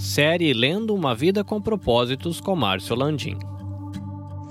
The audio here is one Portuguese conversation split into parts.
Série Lendo uma Vida com Propósitos com Márcio Landim.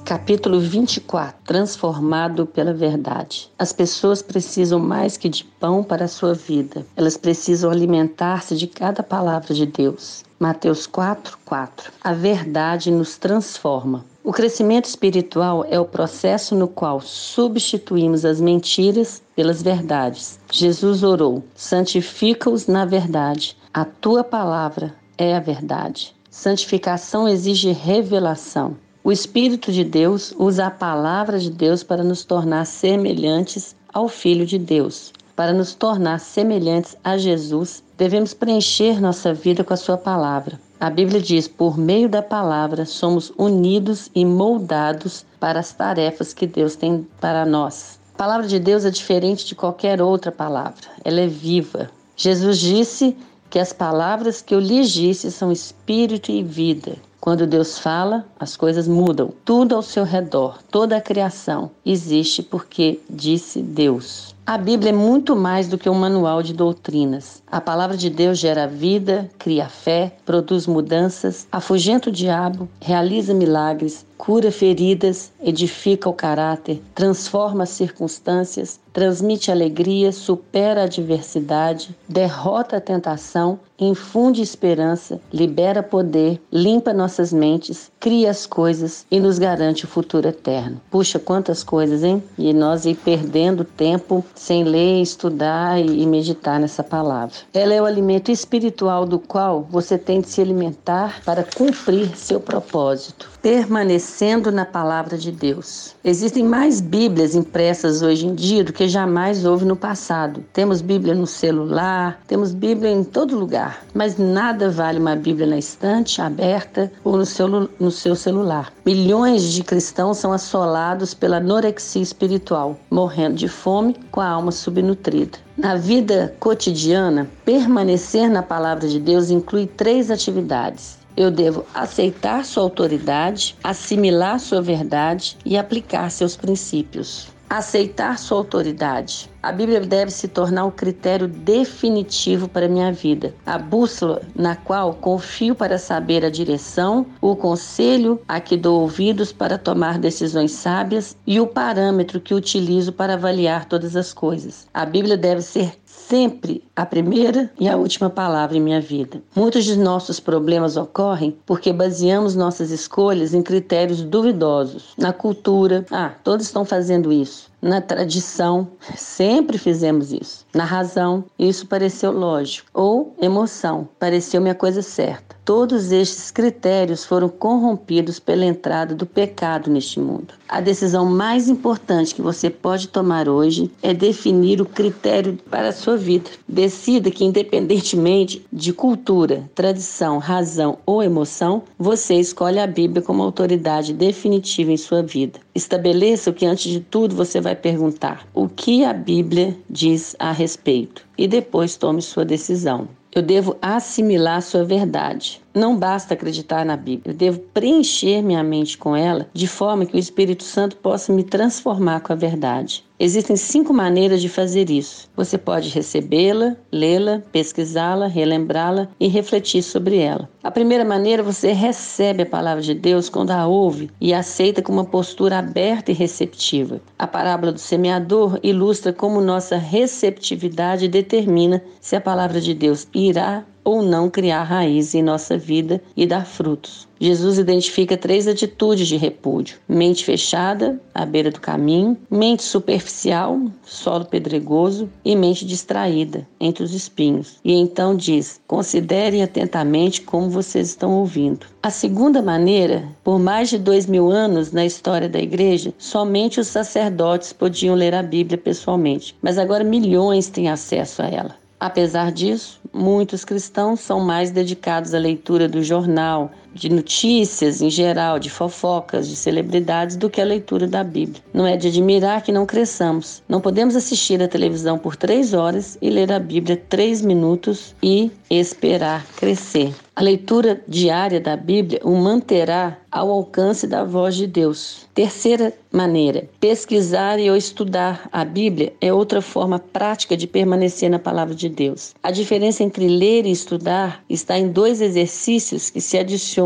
Capítulo 24 Transformado pela Verdade. As pessoas precisam mais que de pão para a sua vida, elas precisam alimentar-se de cada palavra de Deus. Mateus 4, 4. A verdade nos transforma. O crescimento espiritual é o processo no qual substituímos as mentiras pelas verdades. Jesus orou: santifica-os na verdade. A tua palavra é a verdade. Santificação exige revelação. O Espírito de Deus usa a palavra de Deus para nos tornar semelhantes ao Filho de Deus. Para nos tornar semelhantes a Jesus, devemos preencher nossa vida com a Sua palavra. A Bíblia diz: por meio da palavra somos unidos e moldados para as tarefas que Deus tem para nós. A palavra de Deus é diferente de qualquer outra palavra, ela é viva. Jesus disse que as palavras que eu lhes disse são espírito e vida. Quando Deus fala, as coisas mudam. Tudo ao seu redor, toda a criação existe porque disse Deus. A Bíblia é muito mais do que um manual de doutrinas. A palavra de Deus gera vida, cria fé, produz mudanças, afugenta o diabo, realiza milagres, cura feridas, edifica o caráter, transforma as circunstâncias, transmite alegria, supera a adversidade, derrota a tentação, infunde esperança, libera poder, limpa nossas mentes, cria as coisas e nos garante o futuro eterno. Puxa, quantas coisas, hein? E nós ir perdendo tempo sem ler, estudar e meditar nessa palavra. Ela é o alimento espiritual do qual você tem de se alimentar para cumprir seu propósito permanecendo na palavra de Deus. Existem mais Bíblias impressas hoje em dia do que jamais houve no passado. Temos Bíblia no celular, temos Bíblia em todo lugar, mas nada vale uma Bíblia na estante, aberta ou no seu, no seu celular. Milhões de cristãos são assolados pela anorexia espiritual, morrendo de fome com a alma subnutrida. Na vida cotidiana, permanecer na palavra de Deus inclui três atividades eu devo aceitar sua autoridade, assimilar sua verdade e aplicar seus princípios. Aceitar sua autoridade. A Bíblia deve se tornar o critério definitivo para a minha vida, a bússola na qual confio para saber a direção, o conselho a que dou ouvidos para tomar decisões sábias e o parâmetro que utilizo para avaliar todas as coisas. A Bíblia deve ser sempre a primeira e a última palavra em minha vida. Muitos de nossos problemas ocorrem porque baseamos nossas escolhas em critérios duvidosos. Na cultura, ah, todos estão fazendo isso. Na tradição, sempre fizemos isso. Na razão, isso pareceu lógico. Ou emoção, pareceu-me a coisa certa. Todos estes critérios foram corrompidos pela entrada do pecado neste mundo. A decisão mais importante que você pode tomar hoje é definir o critério para a sua vida. Decida que, independentemente de cultura, tradição, razão ou emoção, você escolhe a Bíblia como autoridade definitiva em sua vida. Estabeleça o que, antes de tudo, você vai perguntar: o que a Bíblia diz a respeito? E depois tome sua decisão. Eu devo assimilar sua verdade. Não basta acreditar na Bíblia, eu devo preencher minha mente com ela de forma que o Espírito Santo possa me transformar com a verdade. Existem cinco maneiras de fazer isso. Você pode recebê-la, lê-la, pesquisá-la, relembrá-la e refletir sobre ela. A primeira maneira, você recebe a palavra de Deus quando a ouve e aceita com uma postura aberta e receptiva. A parábola do semeador ilustra como nossa receptividade determina se a palavra de Deus irá ou não criar raiz em nossa vida e dar frutos. Jesus identifica três atitudes de repúdio: mente fechada, à beira do caminho, mente superficial, solo pedregoso, e mente distraída, entre os espinhos. E então diz: considerem atentamente como vocês estão ouvindo. A segunda maneira, por mais de dois mil anos na história da igreja, somente os sacerdotes podiam ler a Bíblia pessoalmente, mas agora milhões têm acesso a ela. Apesar disso, muitos cristãos são mais dedicados à leitura do jornal, de notícias em geral, de fofocas, de celebridades, do que a leitura da Bíblia. Não é de admirar que não cresçamos. Não podemos assistir a televisão por três horas e ler a Bíblia três minutos e esperar crescer. A leitura diária da Bíblia o manterá ao alcance da voz de Deus. Terceira maneira, pesquisar e ou estudar a Bíblia é outra forma prática de permanecer na palavra de Deus. A diferença entre ler e estudar está em dois exercícios que se adicionam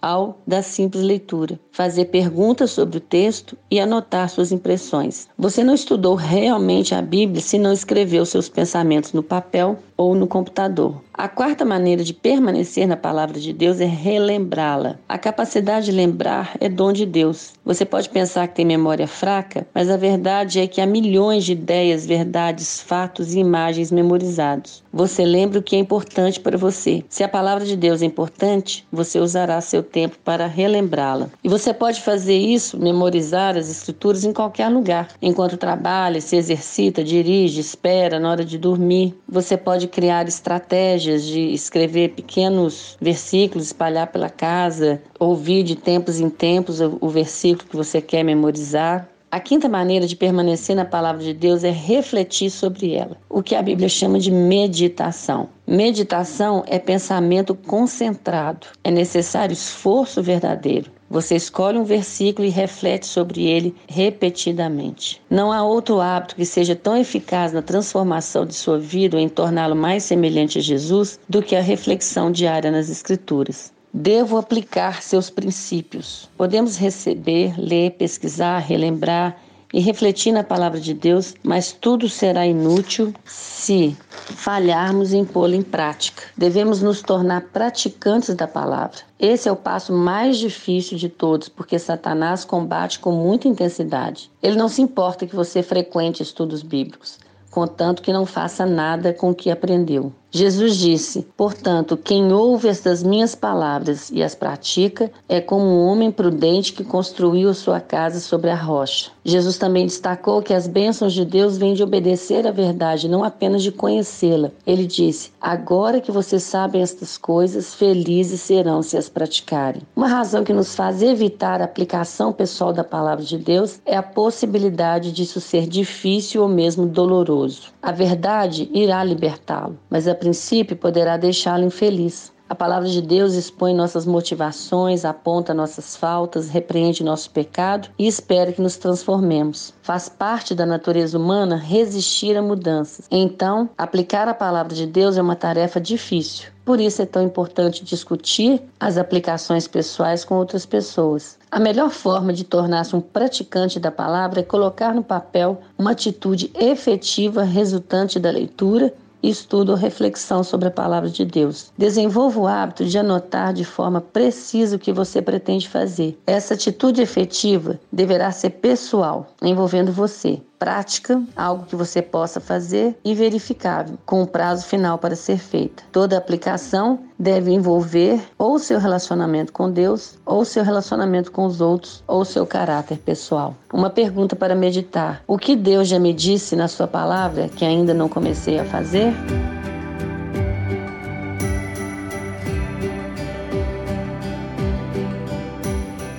ao da simples leitura: fazer perguntas sobre o texto e anotar suas impressões. Você não estudou realmente a Bíblia se não escreveu seus pensamentos no papel ou no computador. A quarta maneira de permanecer na palavra de Deus é relembrá-la. A capacidade de lembrar é dom de Deus. Você pode pensar que tem memória fraca, mas a verdade é que há milhões de ideias, verdades, fatos e imagens memorizados. Você lembra o que é importante para você. Se a palavra de Deus é importante, você usará seu tempo para relembrá-la. E você pode fazer isso, memorizar as escrituras em qualquer lugar. Enquanto trabalha, se exercita, dirige, espera, na hora de dormir. Você pode criar estratégias de escrever pequenos versículos, espalhar pela casa, ouvir de tempos em tempos o versículo que você quer memorizar. A quinta maneira de permanecer na palavra de Deus é refletir sobre ela, o que a Bíblia chama de meditação. Meditação é pensamento concentrado, é necessário esforço verdadeiro. Você escolhe um versículo e reflete sobre ele repetidamente. Não há outro hábito que seja tão eficaz na transformação de sua vida ou em torná-lo mais semelhante a Jesus do que a reflexão diária nas Escrituras. Devo aplicar seus princípios. Podemos receber, ler, pesquisar, relembrar e refletir na palavra de Deus, mas tudo será inútil se falharmos em pô-la em prática. Devemos nos tornar praticantes da palavra. Esse é o passo mais difícil de todos, porque Satanás combate com muita intensidade. Ele não se importa que você frequente estudos bíblicos, contanto que não faça nada com o que aprendeu. Jesus disse: Portanto, quem ouve estas minhas palavras e as pratica é como um homem prudente que construiu sua casa sobre a rocha. Jesus também destacou que as bênçãos de Deus vêm de obedecer à verdade, não apenas de conhecê-la. Ele disse: Agora que vocês sabem estas coisas, felizes serão se as praticarem. Uma razão que nos faz evitar a aplicação pessoal da palavra de Deus é a possibilidade disso ser difícil ou mesmo doloroso. A verdade irá libertá-lo, mas a princípio poderá deixá-lo infeliz. A palavra de Deus expõe nossas motivações, aponta nossas faltas, repreende nosso pecado e espera que nos transformemos. Faz parte da natureza humana resistir a mudanças. Então, aplicar a palavra de Deus é uma tarefa difícil. Por isso é tão importante discutir as aplicações pessoais com outras pessoas. A melhor forma de tornar-se um praticante da palavra é colocar no papel uma atitude efetiva resultante da leitura estudo ou reflexão sobre a palavra de Deus. Desenvolva o hábito de anotar de forma precisa o que você pretende fazer. Essa atitude efetiva deverá ser pessoal, envolvendo você prática, algo que você possa fazer e verificável, com o prazo final para ser feita. Toda aplicação deve envolver ou seu relacionamento com Deus, ou seu relacionamento com os outros, ou seu caráter pessoal. Uma pergunta para meditar: O que Deus já me disse na sua palavra que ainda não comecei a fazer?